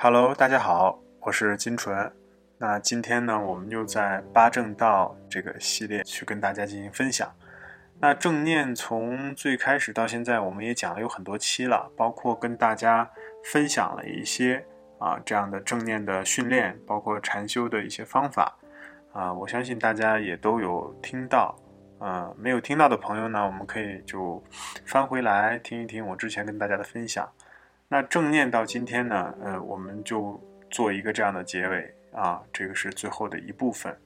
Hello，大家好，我是金纯。那今天呢，我们就在八正道这个系列去跟大家进行分享。那正念从最开始到现在，我们也讲了有很多期了，包括跟大家分享了一些啊这样的正念的训练，包括禅修的一些方法啊，我相信大家也都有听到。呃，没有听到的朋友呢，我们可以就翻回来听一听我之前跟大家的分享。那正念到今天呢，呃，我们就做一个这样的结尾啊，这个是最后的一部分。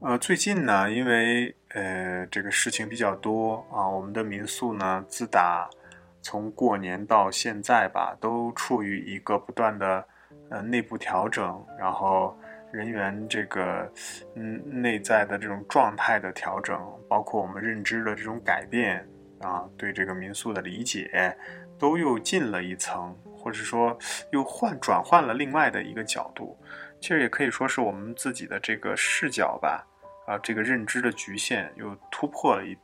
呃，最近呢，因为呃这个事情比较多啊，我们的民宿呢，自打从过年到现在吧，都处于一个不断的呃内部调整，然后。人员这个，嗯，内在的这种状态的调整，包括我们认知的这种改变啊，对这个民宿的理解，都又进了一层，或者说又换转换了另外的一个角度。其实也可以说是我们自己的这个视角吧，啊，这个认知的局限又突破了一，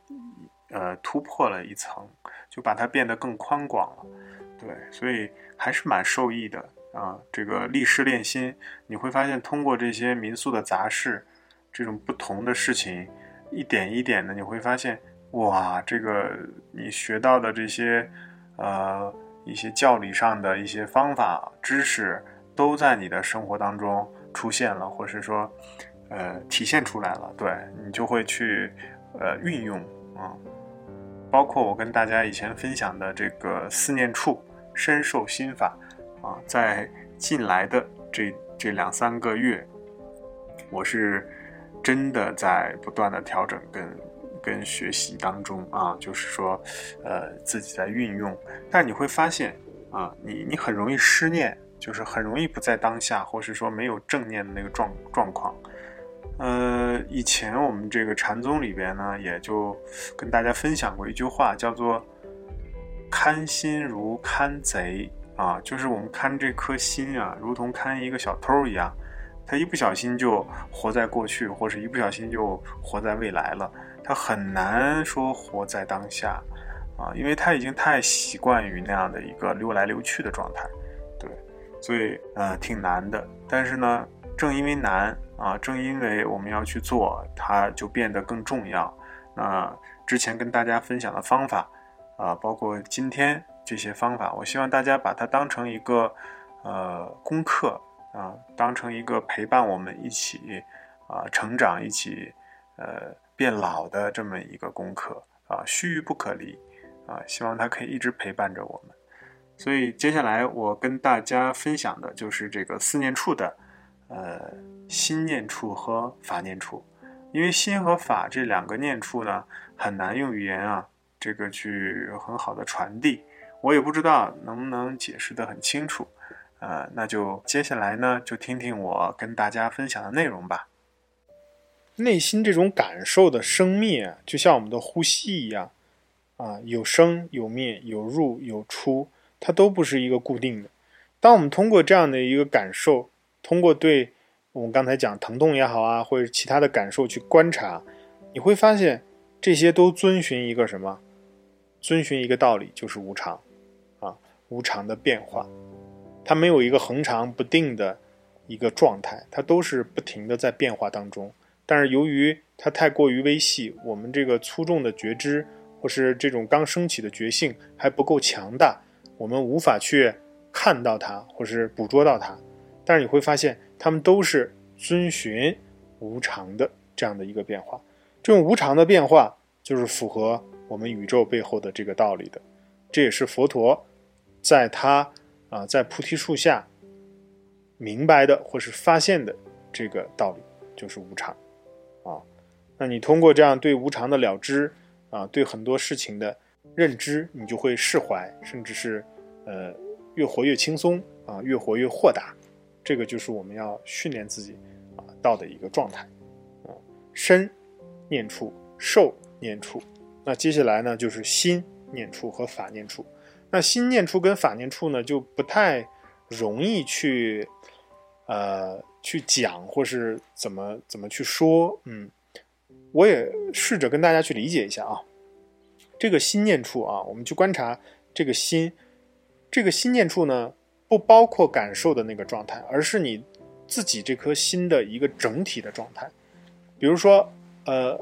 呃，突破了一层，就把它变得更宽广了。对，所以还是蛮受益的。啊，这个立事练心，你会发现通过这些民宿的杂事，这种不同的事情，一点一点的，你会发现，哇，这个你学到的这些，呃，一些教理上的一些方法知识，都在你的生活当中出现了，或是说，呃，体现出来了，对你就会去，呃，运用啊，包括我跟大家以前分享的这个思念处深受心法。啊，在近来的这这两三个月，我是真的在不断的调整跟跟学习当中啊，就是说，呃，自己在运用。但你会发现啊，你你很容易失念，就是很容易不在当下，或是说没有正念的那个状状况。呃，以前我们这个禅宗里边呢，也就跟大家分享过一句话，叫做“看心如看贼”。啊，就是我们看这颗心啊，如同看一个小偷一样，他一不小心就活在过去，或是一不小心就活在未来了，他很难说活在当下，啊，因为他已经太习惯于那样的一个溜来溜去的状态，对，所以呃挺难的。但是呢，正因为难啊，正因为我们要去做，它就变得更重要。那之前跟大家分享的方法啊，包括今天。这些方法，我希望大家把它当成一个，呃，功课啊，当成一个陪伴我们一起啊成长、一起呃变老的这么一个功课啊，须臾不可离啊，希望它可以一直陪伴着我们。所以接下来我跟大家分享的就是这个四念处的呃心念处和法念处，因为心和法这两个念处呢，很难用语言啊这个去很好的传递。我也不知道能不能解释得很清楚，呃，那就接下来呢，就听听我跟大家分享的内容吧。内心这种感受的生灭，就像我们的呼吸一样，啊，有生有灭，有入有出，它都不是一个固定的。当我们通过这样的一个感受，通过对我们刚才讲疼痛也好啊，或者其他的感受去观察，你会发现这些都遵循一个什么？遵循一个道理，就是无常。啊无常的变化，它没有一个恒常不定的一个状态，它都是不停的在变化当中。但是由于它太过于微细，我们这个粗重的觉知或是这种刚升起的觉性还不够强大，我们无法去看到它或是捕捉到它。但是你会发现，它们都是遵循无常的这样的一个变化。这种无常的变化就是符合我们宇宙背后的这个道理的，这也是佛陀。在他啊，在菩提树下明白的或是发现的这个道理，就是无常。那你通过这样对无常的了知啊，对很多事情的认知，你就会释怀，甚至是呃越活越轻松啊，越活越豁达。这个就是我们要训练自己啊到的一个状态啊。身念处，受念处，那接下来呢就是心念处和法念处。那心念处跟法念处呢，就不太容易去，呃，去讲或是怎么怎么去说。嗯，我也试着跟大家去理解一下啊。这个心念处啊，我们去观察这个心，这个心念处呢，不包括感受的那个状态，而是你自己这颗心的一个整体的状态。比如说，呃，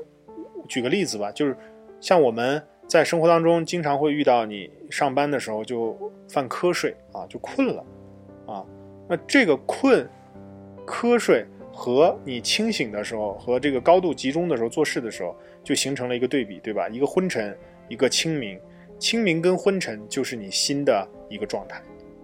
举个例子吧，就是像我们在生活当中经常会遇到，你上班的时候就犯瞌睡啊，就困了啊。那这个困、瞌睡和你清醒的时候和这个高度集中的时候做事的时候，就形成了一个对比，对吧？一个昏沉，一个清明。清明跟昏沉就是你心的一个状态，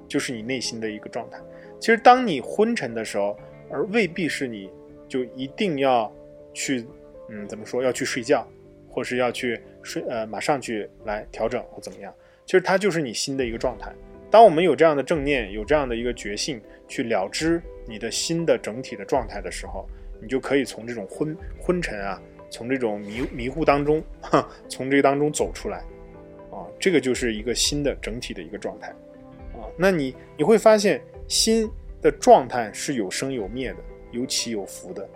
就是你内心的一个状态。其实，当你昏沉的时候，而未必是你就一定要去，嗯，怎么说，要去睡觉，或是要去睡，呃，马上去来调整或怎么样。其实，它就是你心的一个状态。当我们有这样的正念，有这样的一个觉性，去了知你的心的整体的状态的时候，你就可以从这种昏昏沉啊，从这种迷迷糊当中，哈，从这个当中走出来。啊，这个就是一个新的整体的一个状态，啊，那你你会发现心的状态是有生有灭的，有起有伏的，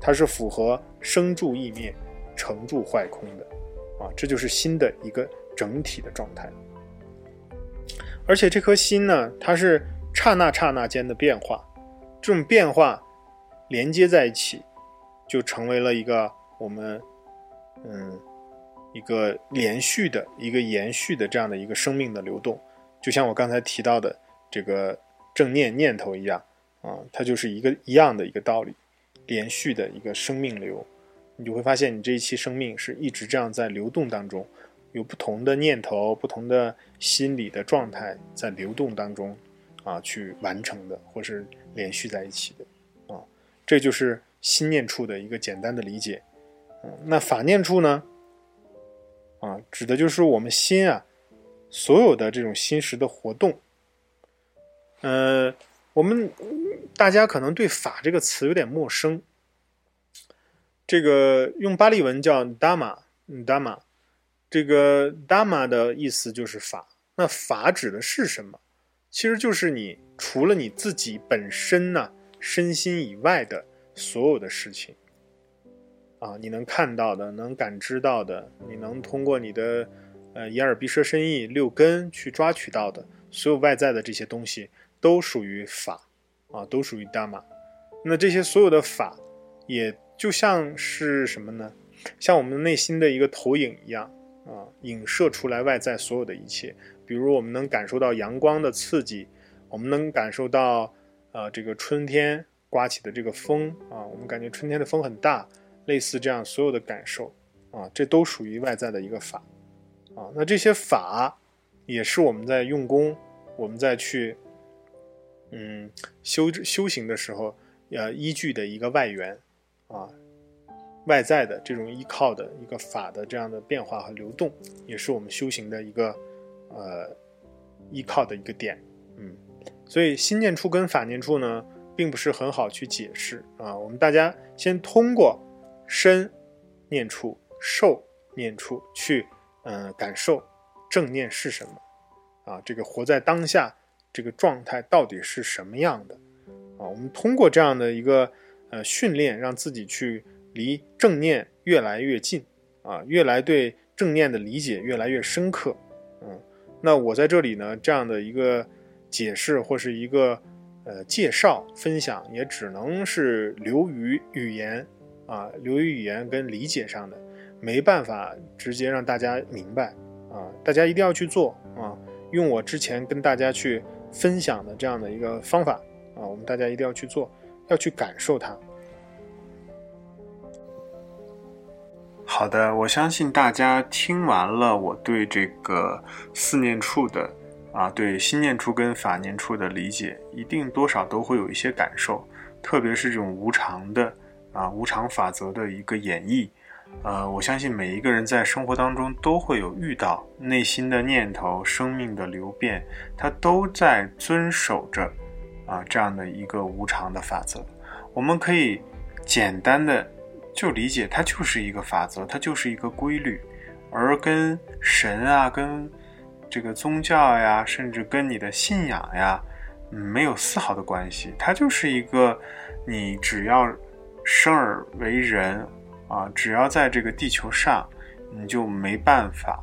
它是符合生住意灭、成住坏空的，啊，这就是心的一个整体的状态。而且这颗心呢，它是刹那刹那间的变化，这种变化连接在一起，就成为了一个我们，嗯。一个连续的、一个延续的这样的一个生命的流动，就像我刚才提到的这个正念念头一样啊，它就是一个一样的一个道理，连续的一个生命流，你就会发现你这一期生命是一直这样在流动当中，有不同的念头、不同的心理的状态在流动当中啊去完成的，或是连续在一起的啊，这就是心念处的一个简单的理解。嗯，那法念处呢？啊，指的就是我们心啊，所有的这种心识的活动。呃，我们大家可能对“法”这个词有点陌生。这个用巴利文叫 “dharma”，“dharma”，这个 “dharma” 的意思就是法。那法指的是什么？其实就是你除了你自己本身呢身心以外的所有的事情。啊，你能看到的，能感知到的，你能通过你的，呃，眼耳鼻舌身意六根去抓取到的，所有外在的这些东西，都属于法，啊，都属于达玛。那这些所有的法，也就像是什么呢？像我们内心的一个投影一样，啊，影射出来外在所有的一切。比如我们能感受到阳光的刺激，我们能感受到，呃，这个春天刮起的这个风，啊，我们感觉春天的风很大。类似这样所有的感受啊，这都属于外在的一个法啊。那这些法也是我们在用功，我们在去嗯修修行的时候，呃依据的一个外援啊，外在的这种依靠的一个法的这样的变化和流动，也是我们修行的一个呃依靠的一个点。嗯，所以心念处跟法念处呢，并不是很好去解释啊。我们大家先通过。身念处、受念处，去嗯感受正念是什么啊？这个活在当下这个状态到底是什么样的啊？我们通过这样的一个呃训练，让自己去离正念越来越近啊，越来对正念的理解越来越深刻。那我在这里呢，这样的一个解释或是一个呃介绍分享，也只能是流于语言。啊，流于语言跟理解上的，没办法直接让大家明白啊！大家一定要去做啊！用我之前跟大家去分享的这样的一个方法啊，我们大家一定要去做，要去感受它。好的，我相信大家听完了我对这个四念处的啊，对心念处跟法念处的理解，一定多少都会有一些感受，特别是这种无常的。啊，无常法则的一个演绎，呃，我相信每一个人在生活当中都会有遇到内心的念头、生命的流变，它都在遵守着啊这样的一个无常的法则。我们可以简单的就理解，它就是一个法则，它就是一个规律，而跟神啊、跟这个宗教呀，甚至跟你的信仰呀，没有丝毫的关系。它就是一个你只要。生而为人，啊，只要在这个地球上，你就没办法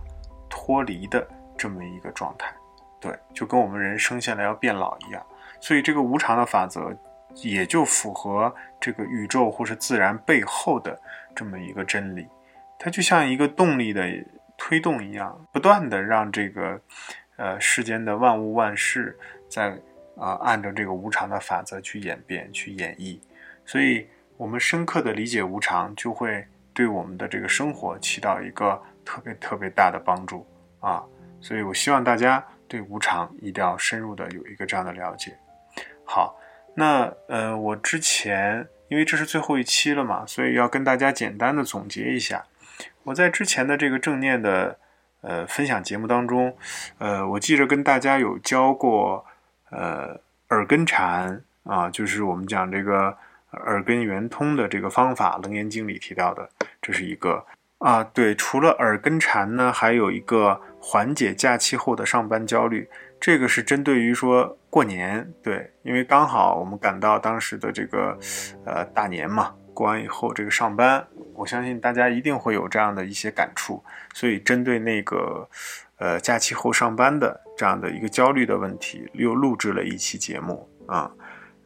脱离的这么一个状态。对，就跟我们人生下来要变老一样。所以这个无常的法则也就符合这个宇宙或是自然背后的这么一个真理，它就像一个动力的推动一样，不断的让这个呃世间的万物万事在啊按照这个无常的法则去演变去演绎。所以，我们深刻的理解无常，就会对我们的这个生活起到一个特别特别大的帮助啊！所以我希望大家对无常一定要深入的有一个这样的了解。好，那呃，我之前因为这是最后一期了嘛，所以要跟大家简单的总结一下。我在之前的这个正念的呃分享节目当中，呃，我记着跟大家有教过呃耳根禅啊，就是我们讲这个。耳根圆通的这个方法，《楞严经》里提到的，这是一个啊。对，除了耳根禅呢，还有一个缓解假期后的上班焦虑。这个是针对于说过年，对，因为刚好我们赶到当时的这个呃大年嘛，过完以后这个上班，我相信大家一定会有这样的一些感触，所以针对那个呃假期后上班的这样的一个焦虑的问题，又录制了一期节目啊。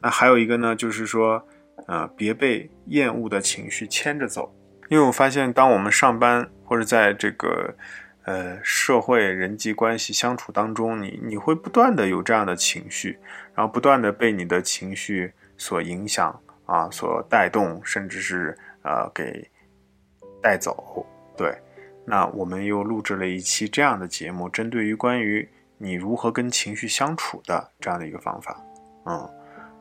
那还有一个呢，就是说。啊，别被厌恶的情绪牵着走，因为我发现，当我们上班或者在这个呃社会人际关系相处当中，你你会不断的有这样的情绪，然后不断的被你的情绪所影响啊，所带动，甚至是呃给带走。对，那我们又录制了一期这样的节目，针对于关于你如何跟情绪相处的这样的一个方法。嗯，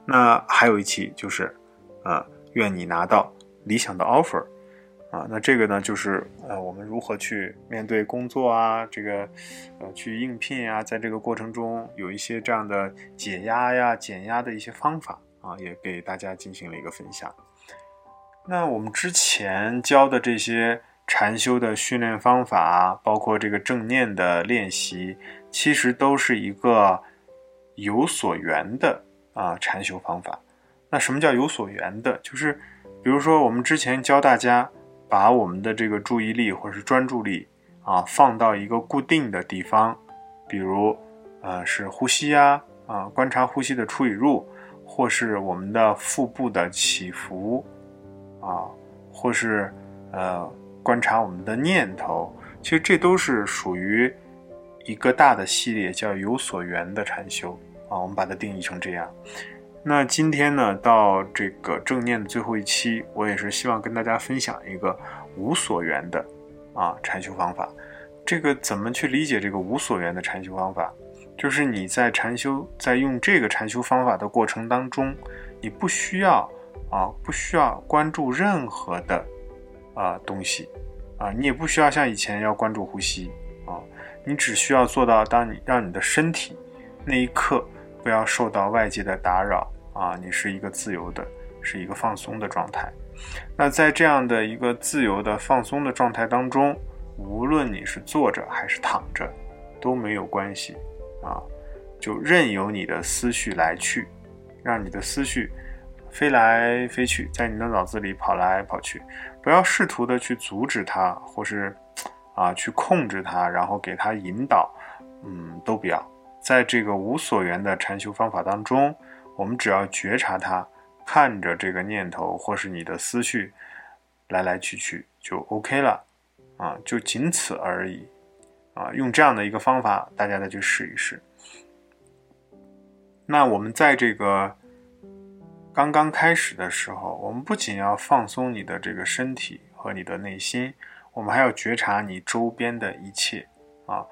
那还有一期就是。啊，愿你拿到理想的 offer，啊，那这个呢，就是呃，我们如何去面对工作啊，这个呃，去应聘啊，在这个过程中有一些这样的解压呀、减压的一些方法啊，也给大家进行了一个分享。那我们之前教的这些禅修的训练方法，包括这个正念的练习，其实都是一个有所缘的啊禅修方法。那什么叫有所缘的？就是，比如说我们之前教大家把我们的这个注意力或者是专注力啊放到一个固定的地方，比如，呃，是呼吸呀，啊，观察呼吸的出与入，或是我们的腹部的起伏，啊，或是呃观察我们的念头，其实这都是属于一个大的系列，叫有所缘的禅修啊，我们把它定义成这样。那今天呢，到这个正念的最后一期，我也是希望跟大家分享一个无所缘的啊禅修方法。这个怎么去理解这个无所缘的禅修方法？就是你在禅修，在用这个禅修方法的过程当中，你不需要啊，不需要关注任何的啊东西啊，你也不需要像以前要关注呼吸啊，你只需要做到，当你让你的身体那一刻。不要受到外界的打扰啊！你是一个自由的，是一个放松的状态。那在这样的一个自由的放松的状态当中，无论你是坐着还是躺着，都没有关系啊！就任由你的思绪来去，让你的思绪飞来飞去，在你的脑子里跑来跑去。不要试图的去阻止它，或是啊去控制它，然后给它引导，嗯，都不要。在这个无所缘的禅修方法当中，我们只要觉察它，看着这个念头或是你的思绪来来去去就 OK 了，啊，就仅此而已，啊，用这样的一个方法，大家再去试一试。那我们在这个刚刚开始的时候，我们不仅要放松你的这个身体和你的内心，我们还要觉察你周边的一切，啊。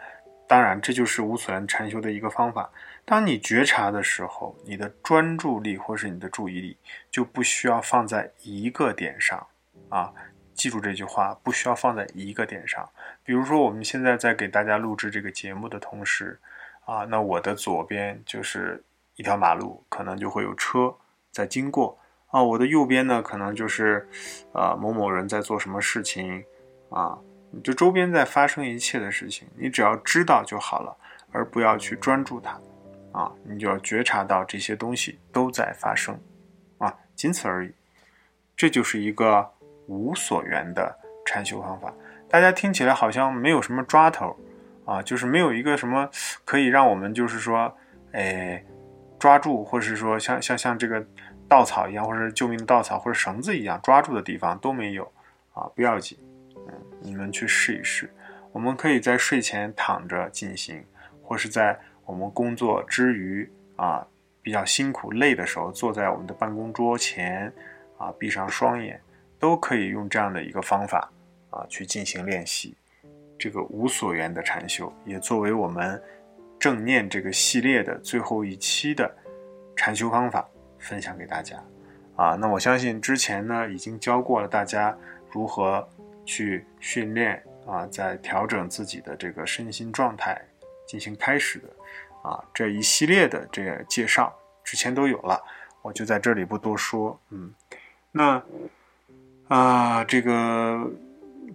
当然，这就是无所缘禅修的一个方法。当你觉察的时候，你的专注力或是你的注意力就不需要放在一个点上啊。记住这句话，不需要放在一个点上。比如说，我们现在在给大家录制这个节目的同时，啊，那我的左边就是一条马路，可能就会有车在经过啊。我的右边呢，可能就是，呃，某某人在做什么事情啊。你就周边在发生一切的事情，你只要知道就好了，而不要去专注它，啊，你就要觉察到这些东西都在发生，啊，仅此而已。这就是一个无所缘的禅修方法。大家听起来好像没有什么抓头，啊，就是没有一个什么可以让我们就是说，哎，抓住，或者是说像像像这个稻草一样，或者救命稻草或者绳子一样抓住的地方都没有啊，不要紧，你们去试一试。我们可以在睡前躺着进行，或是在我们工作之余啊比较辛苦累的时候，坐在我们的办公桌前啊，闭上双眼，都可以用这样的一个方法啊去进行练习。这个无所缘的禅修，也作为我们正念这个系列的最后一期的禅修方法分享给大家。啊，那我相信之前呢已经教过了大家如何去训练啊，在调整自己的这个身心状态进行开始的啊这一系列的这个介绍，之前都有了，我就在这里不多说。嗯，那啊这个。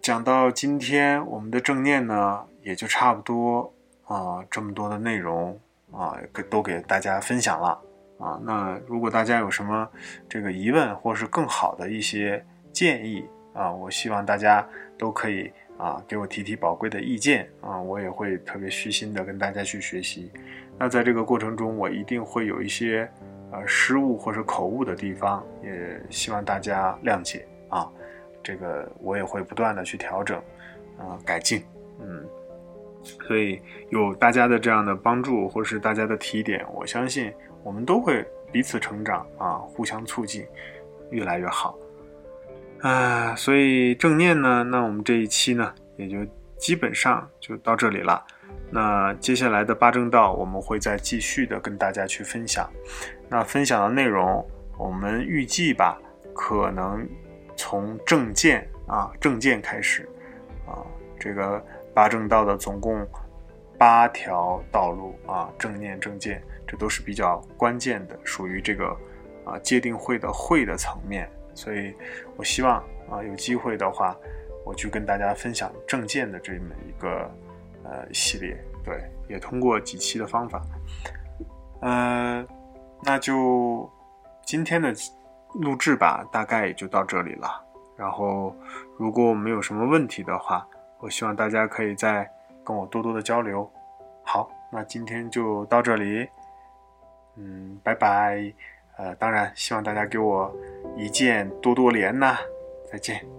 讲到今天，我们的正念呢，也就差不多啊，这么多的内容啊，给都给大家分享了啊。那如果大家有什么这个疑问，或是更好的一些建议啊，我希望大家都可以啊，给我提提宝贵的意见啊，我也会特别虚心的跟大家去学习。那在这个过程中，我一定会有一些呃失误或者口误的地方，也希望大家谅解啊。这个我也会不断的去调整，啊，改进，嗯，所以有大家的这样的帮助，或是大家的提点，我相信我们都会彼此成长啊，互相促进，越来越好，啊，所以正念呢，那我们这一期呢，也就基本上就到这里了。那接下来的八正道，我们会再继续的跟大家去分享。那分享的内容，我们预计吧，可能。从正见啊，正见开始，啊，这个八正道的总共八条道路啊，正念正见，这都是比较关键的，属于这个啊界定会的会的层面。所以我希望啊有机会的话，我去跟大家分享正见的这么一个呃系列，对，也通过几期的方法，呃，那就今天的。录制吧，大概也就到这里了。然后，如果我们有什么问题的话，我希望大家可以再跟我多多的交流。好，那今天就到这里。嗯，拜拜。呃，当然希望大家给我一键多多连呐。再见。